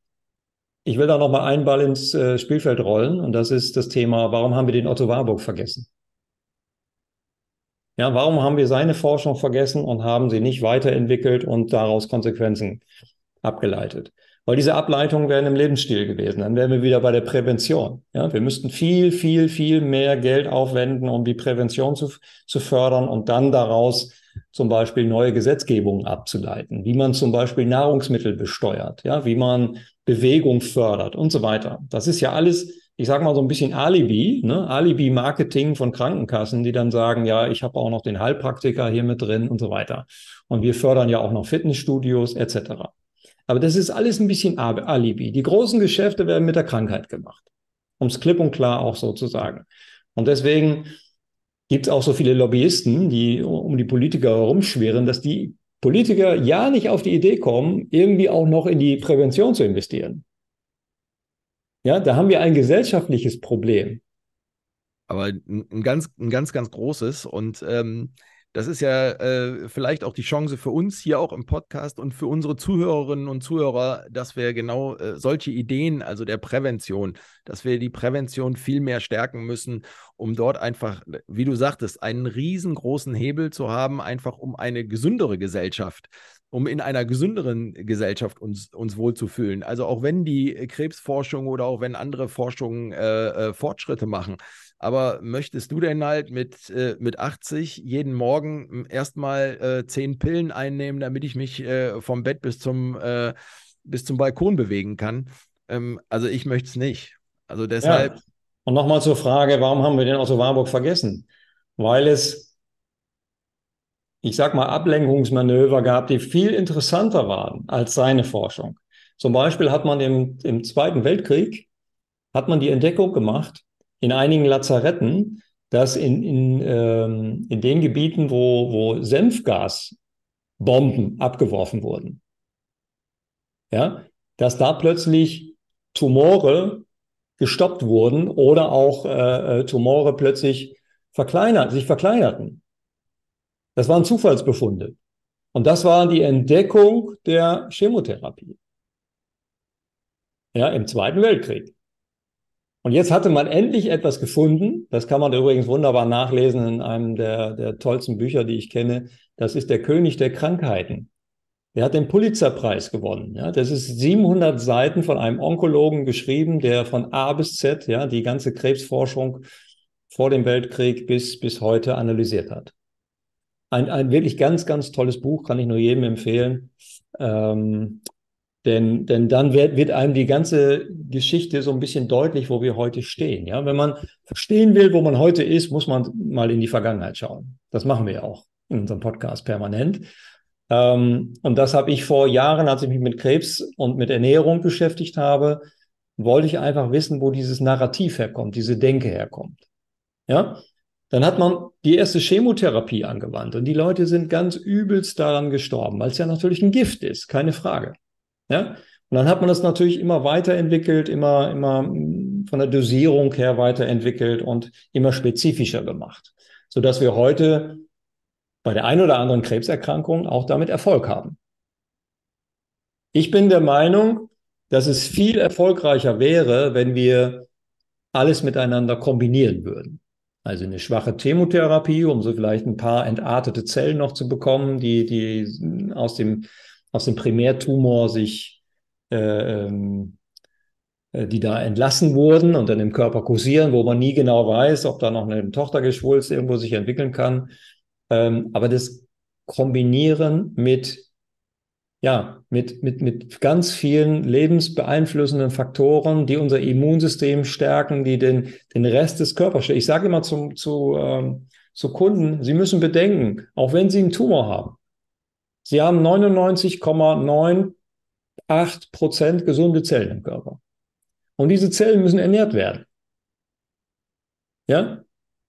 ich will da noch mal einen Ball ins äh, Spielfeld rollen und das ist das Thema, warum haben wir den Otto Warburg vergessen? Ja, warum haben wir seine Forschung vergessen und haben sie nicht weiterentwickelt und daraus Konsequenzen abgeleitet? Weil diese Ableitungen wären im Lebensstil gewesen. Dann wären wir wieder bei der Prävention. Ja, wir müssten viel, viel, viel mehr Geld aufwenden, um die Prävention zu, zu fördern und dann daraus zum Beispiel neue Gesetzgebungen abzuleiten, wie man zum Beispiel Nahrungsmittel besteuert, ja, wie man Bewegung fördert und so weiter. Das ist ja alles, ich sage mal so ein bisschen Alibi, ne? Alibi-Marketing von Krankenkassen, die dann sagen, ja, ich habe auch noch den Heilpraktiker hier mit drin und so weiter. Und wir fördern ja auch noch Fitnessstudios etc. Aber das ist alles ein bisschen Alibi. Die großen Geschäfte werden mit der Krankheit gemacht. Um es klipp und klar auch so zu sagen. Und deswegen gibt es auch so viele Lobbyisten, die um die Politiker herumschwirren, dass die Politiker ja nicht auf die Idee kommen, irgendwie auch noch in die Prävention zu investieren. Ja, da haben wir ein gesellschaftliches Problem.
Aber ein ganz, ein ganz, ganz großes. Und ähm, das ist ja äh, vielleicht auch die Chance für uns hier auch im Podcast und für unsere Zuhörerinnen und Zuhörer, dass wir genau äh, solche Ideen, also der Prävention, dass wir die Prävention viel mehr stärken müssen, um dort einfach, wie du sagtest, einen riesengroßen Hebel zu haben, einfach um eine gesündere Gesellschaft um in einer gesünderen Gesellschaft uns, uns wohlzufühlen. Also auch wenn die Krebsforschung oder auch wenn andere Forschungen äh, äh, Fortschritte machen, aber möchtest du denn halt mit, äh, mit 80 jeden Morgen hm, erstmal äh, zehn Pillen einnehmen, damit ich mich äh, vom Bett bis zum, äh, bis zum Balkon bewegen kann? Ähm, also ich möchte es nicht. Also deshalb. Ja.
Und nochmal zur Frage, warum haben wir den Otto Warburg vergessen? Weil es, ich sag mal, Ablenkungsmanöver gab, die viel interessanter waren als seine Forschung. Zum Beispiel hat man im, im Zweiten Weltkrieg, hat man die Entdeckung gemacht, in einigen Lazaretten, dass in, in, ähm, in den Gebieten, wo, wo Senfgasbomben abgeworfen wurden, ja, dass da plötzlich Tumore gestoppt wurden oder auch äh, äh Tumore plötzlich verkleinert, sich verkleinerten. Das waren Zufallsbefunde. Und das war die Entdeckung der Chemotherapie. Ja, im Zweiten Weltkrieg. Und jetzt hatte man endlich etwas gefunden. Das kann man übrigens wunderbar nachlesen in einem der, der tollsten Bücher, die ich kenne. Das ist der König der Krankheiten. Der hat den Pulitzerpreis gewonnen. Ja, das ist 700 Seiten von einem Onkologen geschrieben, der von A bis Z, ja, die ganze Krebsforschung vor dem Weltkrieg bis, bis heute analysiert hat. Ein, ein wirklich ganz, ganz tolles Buch, kann ich nur jedem empfehlen. Ähm, denn, denn dann wird, wird einem die ganze Geschichte so ein bisschen deutlich, wo wir heute stehen. Ja, wenn man verstehen will, wo man heute ist, muss man mal in die Vergangenheit schauen. Das machen wir ja auch in unserem Podcast permanent. Ähm, und das habe ich vor Jahren, als ich mich mit Krebs und mit Ernährung beschäftigt habe, wollte ich einfach wissen, wo dieses Narrativ herkommt, diese Denke herkommt. Ja, dann hat man die erste Chemotherapie angewandt und die Leute sind ganz übelst daran gestorben, weil es ja natürlich ein Gift ist, keine Frage. Ja? Und dann hat man das natürlich immer weiterentwickelt, immer, immer von der Dosierung her weiterentwickelt und immer spezifischer gemacht, sodass wir heute bei der einen oder anderen Krebserkrankung auch damit Erfolg haben. Ich bin der Meinung, dass es viel erfolgreicher wäre, wenn wir alles miteinander kombinieren würden. Also eine schwache Chemotherapie, um so vielleicht ein paar entartete Zellen noch zu bekommen, die, die aus dem aus dem Primärtumor sich, äh, ähm, äh, die da entlassen wurden und dann im Körper kursieren, wo man nie genau weiß, ob da noch eine Tochtergeschwulst irgendwo sich entwickeln kann. Ähm, aber das Kombinieren mit ja, mit, mit, mit ganz vielen lebensbeeinflussenden Faktoren, die unser Immunsystem stärken, die den, den Rest des Körpers stärken. Ich sage immer zum, zu, ähm, zu Kunden, sie müssen bedenken, auch wenn sie einen Tumor haben, Sie haben 99,98 Prozent gesunde Zellen im Körper. Und diese Zellen müssen ernährt werden. Ja?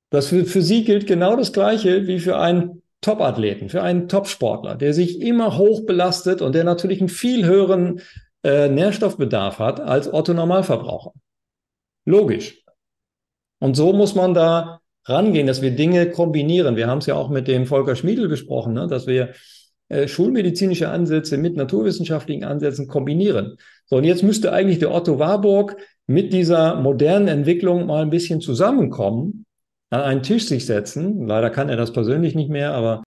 Das für, für Sie gilt genau das Gleiche wie für einen Top-Athleten, für einen Top-Sportler, der sich immer hoch belastet und der natürlich einen viel höheren äh, Nährstoffbedarf hat als Otto Normalverbraucher. Logisch. Und so muss man da rangehen, dass wir Dinge kombinieren. Wir haben es ja auch mit dem Volker Schmiedel besprochen, ne? dass wir äh, schulmedizinische Ansätze mit naturwissenschaftlichen Ansätzen kombinieren. So, und jetzt müsste eigentlich der Otto Warburg mit dieser modernen Entwicklung mal ein bisschen zusammenkommen, an einen Tisch sich setzen. Leider kann er das persönlich nicht mehr, aber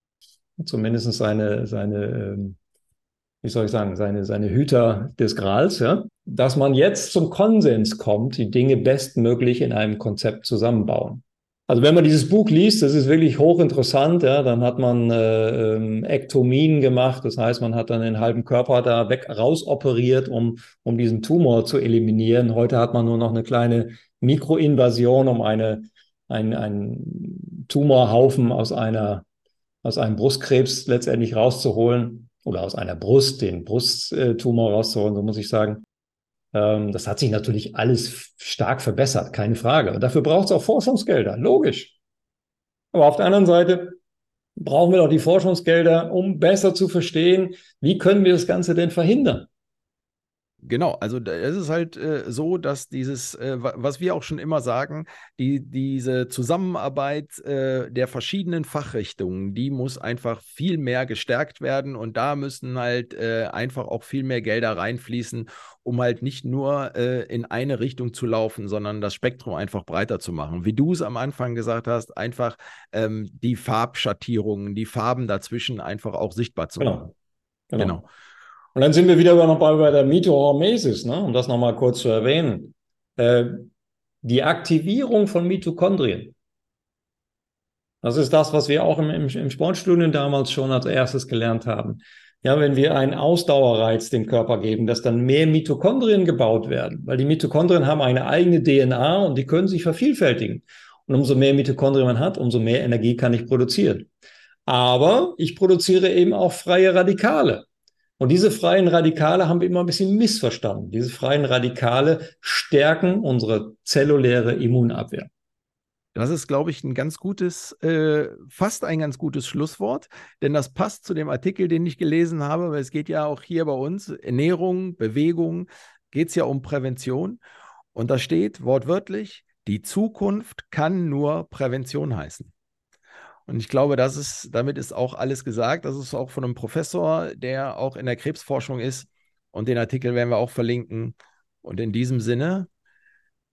zumindest seine, seine, ähm, wie soll ich sagen, seine, seine Hüter des Grals, ja, dass man jetzt zum Konsens kommt, die Dinge bestmöglich in einem Konzept zusammenbauen. Also wenn man dieses Buch liest, das ist wirklich hochinteressant, ja, dann hat man äh, ähm, Ektomien gemacht, das heißt, man hat dann den halben Körper da weg rausoperiert, um, um diesen Tumor zu eliminieren. Heute hat man nur noch eine kleine Mikroinvasion, um eine, ein, ein Tumorhaufen aus einer, aus einem Brustkrebs letztendlich rauszuholen oder aus einer Brust, den Brusttumor rauszuholen, so muss ich sagen. Ähm, das hat sich natürlich alles stark verbessert, keine Frage. Und dafür braucht es auch Forschungsgelder, logisch. Aber auf der anderen Seite brauchen wir doch die Forschungsgelder, um besser zu verstehen, wie können wir das Ganze denn verhindern.
Genau, also es ist halt äh, so, dass dieses, äh, was wir auch schon immer sagen, die, diese Zusammenarbeit äh, der verschiedenen Fachrichtungen, die muss einfach viel mehr gestärkt werden und da müssen halt äh, einfach auch viel mehr Gelder reinfließen, um halt nicht nur äh, in eine Richtung zu laufen, sondern das Spektrum einfach breiter zu machen. Wie du es am Anfang gesagt hast, einfach ähm, die Farbschattierungen, die Farben dazwischen einfach auch sichtbar zu genau. machen.
Genau. genau. Und dann sind wir wieder noch bei, der Mitohormesis, ne? um das nochmal kurz zu erwähnen. Äh, die Aktivierung von Mitochondrien. Das ist das, was wir auch im, im, im Sportstudium damals schon als erstes gelernt haben. Ja, wenn wir einen Ausdauerreiz dem Körper geben, dass dann mehr Mitochondrien gebaut werden, weil die Mitochondrien haben eine eigene DNA und die können sich vervielfältigen. Und umso mehr Mitochondrien man hat, umso mehr Energie kann ich produzieren. Aber ich produziere eben auch freie Radikale. Und diese freien Radikale haben wir immer ein bisschen missverstanden. Diese freien Radikale stärken unsere zelluläre Immunabwehr.
Das ist, glaube ich, ein ganz gutes, äh, fast ein ganz gutes Schlusswort, denn das passt zu dem Artikel, den ich gelesen habe, weil es geht ja auch hier bei uns, Ernährung, Bewegung, geht es ja um Prävention. Und da steht wortwörtlich, die Zukunft kann nur Prävention heißen. Und ich glaube, das ist, damit ist auch alles gesagt. Das ist auch von einem Professor, der auch in der Krebsforschung ist. Und den Artikel werden wir auch verlinken. Und in diesem Sinne,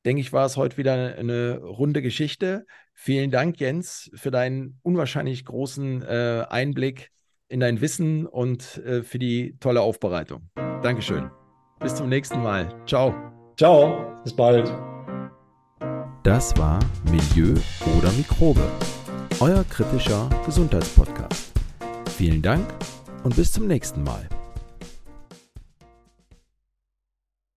denke ich, war es heute wieder eine runde Geschichte. Vielen Dank, Jens, für deinen unwahrscheinlich großen äh, Einblick in dein Wissen und äh, für die tolle Aufbereitung. Dankeschön. Bis zum nächsten Mal. Ciao.
Ciao. Bis bald.
Das war Milieu oder Mikrobe, euer kritischer Gesundheitspodcast. Vielen Dank und bis zum nächsten Mal.